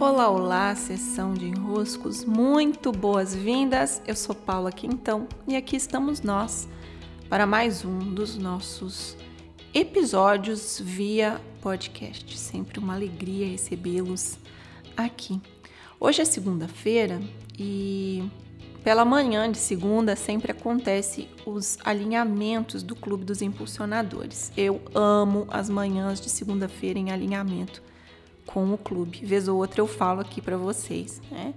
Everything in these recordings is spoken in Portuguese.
Olá, olá, sessão de enroscos, muito boas-vindas. Eu sou Paula Quintão e aqui estamos nós para mais um dos nossos episódios via podcast. Sempre uma alegria recebê-los aqui. Hoje é segunda-feira e pela manhã de segunda sempre acontece os alinhamentos do Clube dos Impulsionadores. Eu amo as manhãs de segunda-feira em alinhamento com o clube. Vez ou outra eu falo aqui para vocês, né?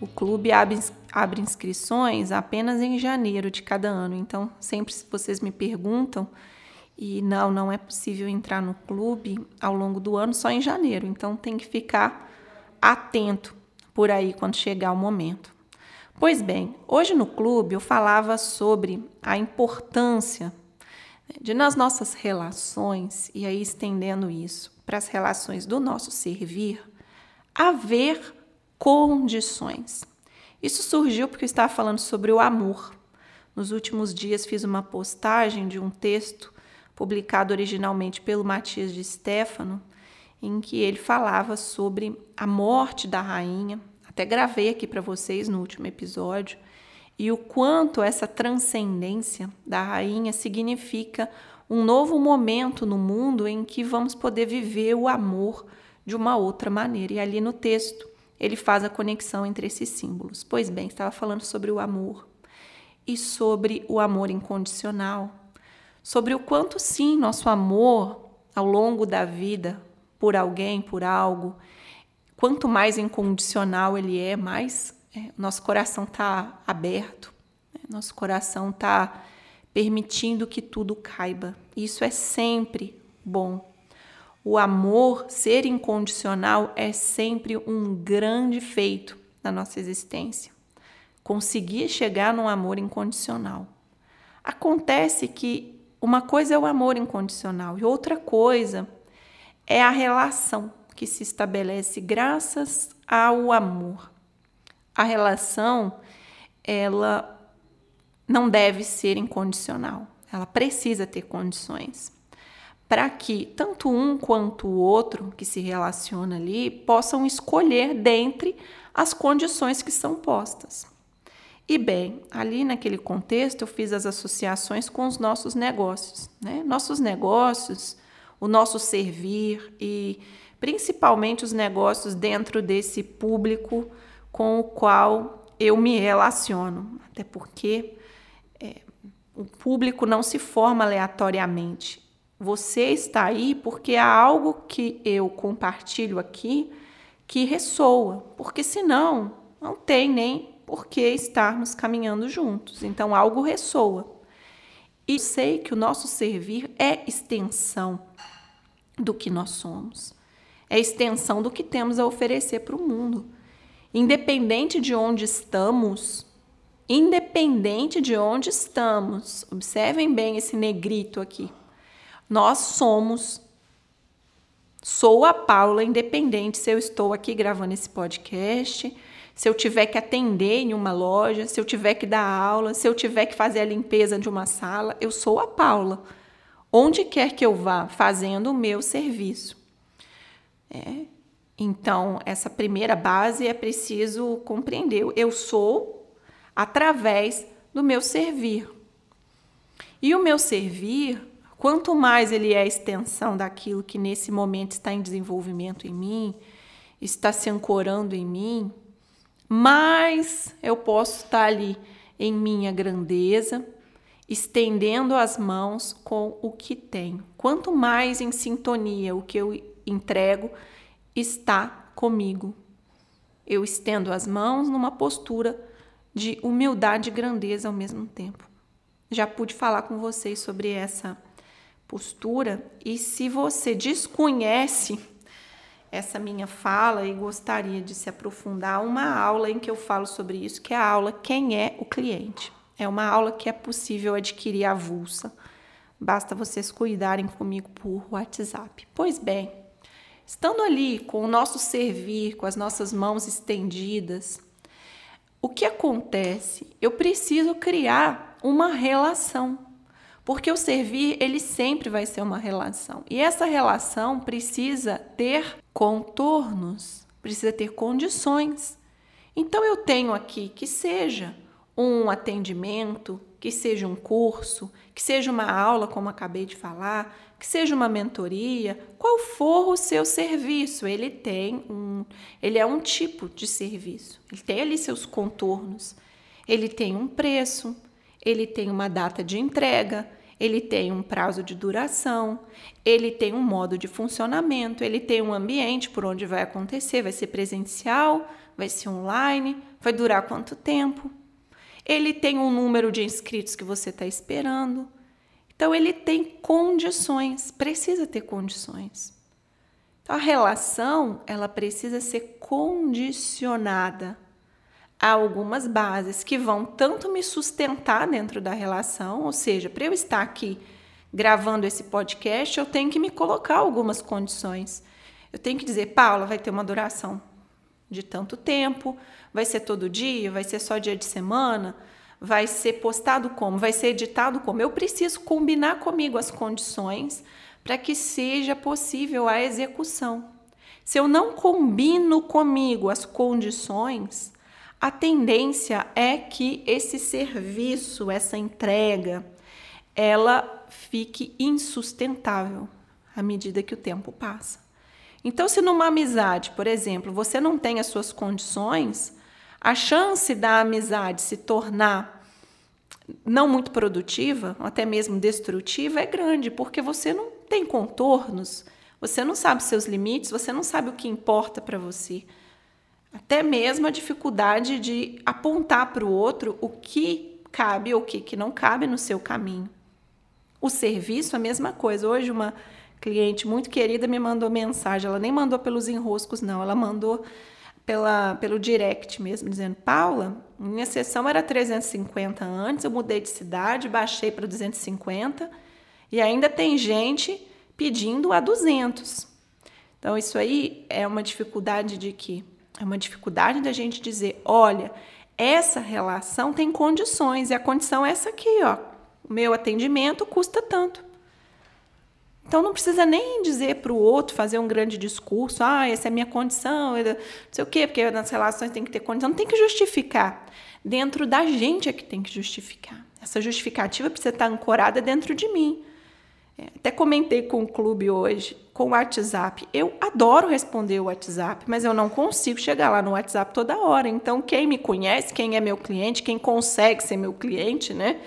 O clube abre, abre inscrições apenas em janeiro de cada ano. Então, sempre se vocês me perguntam, e não, não é possível entrar no clube ao longo do ano só em janeiro. Então, tem que ficar atento por aí quando chegar o momento. Pois bem, hoje no clube eu falava sobre a importância de nas nossas relações, e aí estendendo isso para as relações do nosso servir, haver condições. Isso surgiu porque eu estava falando sobre o amor. Nos últimos dias fiz uma postagem de um texto publicado originalmente pelo Matias de Stefano, em que ele falava sobre a morte da rainha, até gravei aqui para vocês no último episódio, e o quanto essa transcendência da rainha significa um novo momento no mundo em que vamos poder viver o amor de uma outra maneira. E ali no texto ele faz a conexão entre esses símbolos. Pois bem, estava falando sobre o amor e sobre o amor incondicional, sobre o quanto sim nosso amor ao longo da vida por alguém, por algo, quanto mais incondicional ele é, mais é, nosso coração está aberto, né? nosso coração está permitindo que tudo caiba. Isso é sempre bom. O amor, ser incondicional, é sempre um grande feito na nossa existência. Conseguir chegar num amor incondicional. Acontece que uma coisa é o amor incondicional e outra coisa é a relação que se estabelece graças ao amor. A relação, ela não deve ser incondicional. Ela precisa ter condições para que tanto um quanto o outro que se relaciona ali possam escolher dentre as condições que são postas. E bem, ali naquele contexto eu fiz as associações com os nossos negócios, né? Nossos negócios, o nosso servir e principalmente os negócios dentro desse público com o qual eu me relaciono. Até porque é, o público não se forma aleatoriamente. Você está aí porque há algo que eu compartilho aqui que ressoa, porque senão não tem nem por que estarmos caminhando juntos. Então algo ressoa. E sei que o nosso servir é extensão do que nós somos é extensão do que temos a oferecer para o mundo. Independente de onde estamos, independente de onde estamos, observem bem esse negrito aqui. Nós somos. Sou a Paula, independente se eu estou aqui gravando esse podcast, se eu tiver que atender em uma loja, se eu tiver que dar aula, se eu tiver que fazer a limpeza de uma sala, eu sou a Paula. Onde quer que eu vá, fazendo o meu serviço. É. Então, essa primeira base é preciso compreender. Eu sou através do meu servir. E o meu servir, quanto mais ele é a extensão daquilo que nesse momento está em desenvolvimento em mim, está se ancorando em mim, mais eu posso estar ali em minha grandeza, estendendo as mãos com o que tenho. Quanto mais em sintonia o que eu entrego está comigo. Eu estendo as mãos numa postura de humildade e grandeza ao mesmo tempo. Já pude falar com vocês sobre essa postura e se você desconhece essa minha fala e gostaria de se aprofundar, uma aula em que eu falo sobre isso, que é a aula Quem é o cliente. É uma aula que é possível adquirir avulsa. Basta vocês cuidarem comigo por WhatsApp. Pois bem, Estando ali com o nosso servir, com as nossas mãos estendidas, o que acontece? Eu preciso criar uma relação. Porque o servir, ele sempre vai ser uma relação. E essa relação precisa ter contornos, precisa ter condições. Então eu tenho aqui que seja um atendimento, que seja um curso, que seja uma aula, como acabei de falar, que seja uma mentoria, qual for o seu serviço, ele tem um, ele é um tipo de serviço. Ele tem ali seus contornos. Ele tem um preço, ele tem uma data de entrega, ele tem um prazo de duração, ele tem um modo de funcionamento, ele tem um ambiente por onde vai acontecer, vai ser presencial, vai ser online, vai durar quanto tempo. Ele tem um número de inscritos que você está esperando. Então ele tem condições, precisa ter condições. Então a relação, ela precisa ser condicionada há algumas bases que vão tanto me sustentar dentro da relação, ou seja, para eu estar aqui gravando esse podcast, eu tenho que me colocar algumas condições. Eu tenho que dizer, Paula, vai ter uma duração de tanto tempo, vai ser todo dia, vai ser só dia de semana, vai ser postado como, vai ser editado como. Eu preciso combinar comigo as condições para que seja possível a execução. Se eu não combino comigo as condições, a tendência é que esse serviço, essa entrega, ela fique insustentável à medida que o tempo passa. Então, se numa amizade, por exemplo, você não tem as suas condições, a chance da amizade se tornar não muito produtiva, ou até mesmo destrutiva, é grande, porque você não tem contornos, você não sabe seus limites, você não sabe o que importa para você até mesmo a dificuldade de apontar para o outro o que cabe ou o que, que não cabe no seu caminho. O serviço, a mesma coisa. Hoje, uma cliente muito querida me mandou mensagem, ela nem mandou pelos enroscos, não, ela mandou pela, pelo direct mesmo, dizendo: Paula, minha sessão era 350 antes, eu mudei de cidade, baixei para 250 e ainda tem gente pedindo a 200. Então, isso aí é uma dificuldade de que é uma dificuldade da gente dizer, olha, essa relação tem condições e a condição é essa aqui, ó. O meu atendimento custa tanto. Então não precisa nem dizer para o outro fazer um grande discurso, ah, essa é a minha condição, não sei o quê, porque nas relações tem que ter condição, não tem que justificar. Dentro da gente é que tem que justificar. Essa justificativa precisa estar ancorada dentro de mim. É, até comentei com o clube hoje, com o WhatsApp. Eu adoro responder o WhatsApp, mas eu não consigo chegar lá no WhatsApp toda hora. Então, quem me conhece, quem é meu cliente, quem consegue ser meu cliente, né,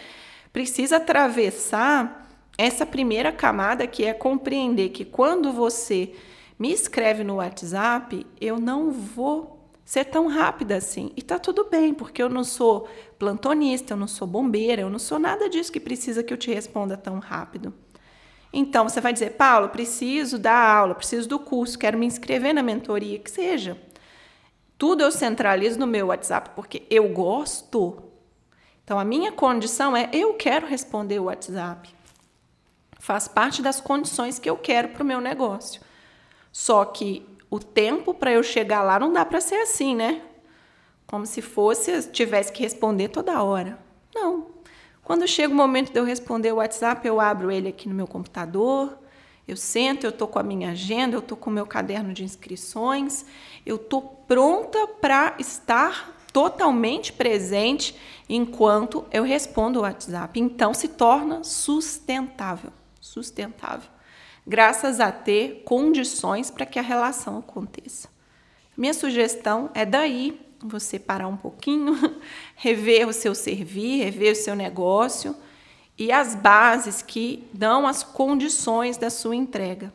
precisa atravessar essa primeira camada que é compreender que quando você me escreve no WhatsApp, eu não vou ser tão rápida assim. E tá tudo bem, porque eu não sou plantonista, eu não sou bombeira, eu não sou nada disso que precisa que eu te responda tão rápido. Então, você vai dizer, Paulo, preciso dar aula, preciso do curso, quero me inscrever na mentoria, que seja. Tudo eu centralizo no meu WhatsApp, porque eu gosto. Então, a minha condição é eu quero responder o WhatsApp. Faz parte das condições que eu quero para o meu negócio. Só que o tempo para eu chegar lá não dá para ser assim, né? Como se fosse, tivesse que responder toda hora. Não, quando chega o momento de eu responder o WhatsApp, eu abro ele aqui no meu computador, eu sento, eu estou com a minha agenda, eu estou com o meu caderno de inscrições, eu estou pronta para estar totalmente presente enquanto eu respondo o WhatsApp. Então se torna sustentável, sustentável, graças a ter condições para que a relação aconteça. Minha sugestão é daí você parar um pouquinho, rever o seu servir, rever o seu negócio e as bases que dão as condições da sua entrega.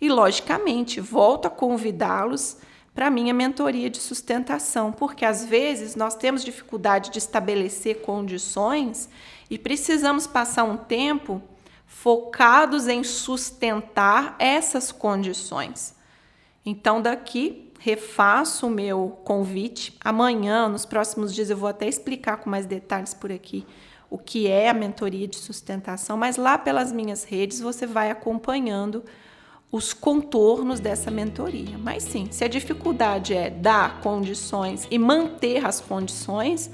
E, logicamente, volto a convidá-los para a minha mentoria de sustentação, porque às vezes nós temos dificuldade de estabelecer condições e precisamos passar um tempo focados em sustentar essas condições. Então, daqui refaço o meu convite. Amanhã, nos próximos dias, eu vou até explicar com mais detalhes por aqui o que é a mentoria de sustentação, mas lá pelas minhas redes você vai acompanhando os contornos dessa mentoria. Mas sim, se a dificuldade é dar condições e manter as condições,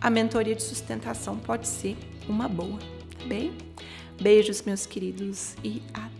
a mentoria de sustentação pode ser uma boa, tá bem? Beijos, meus queridos, e até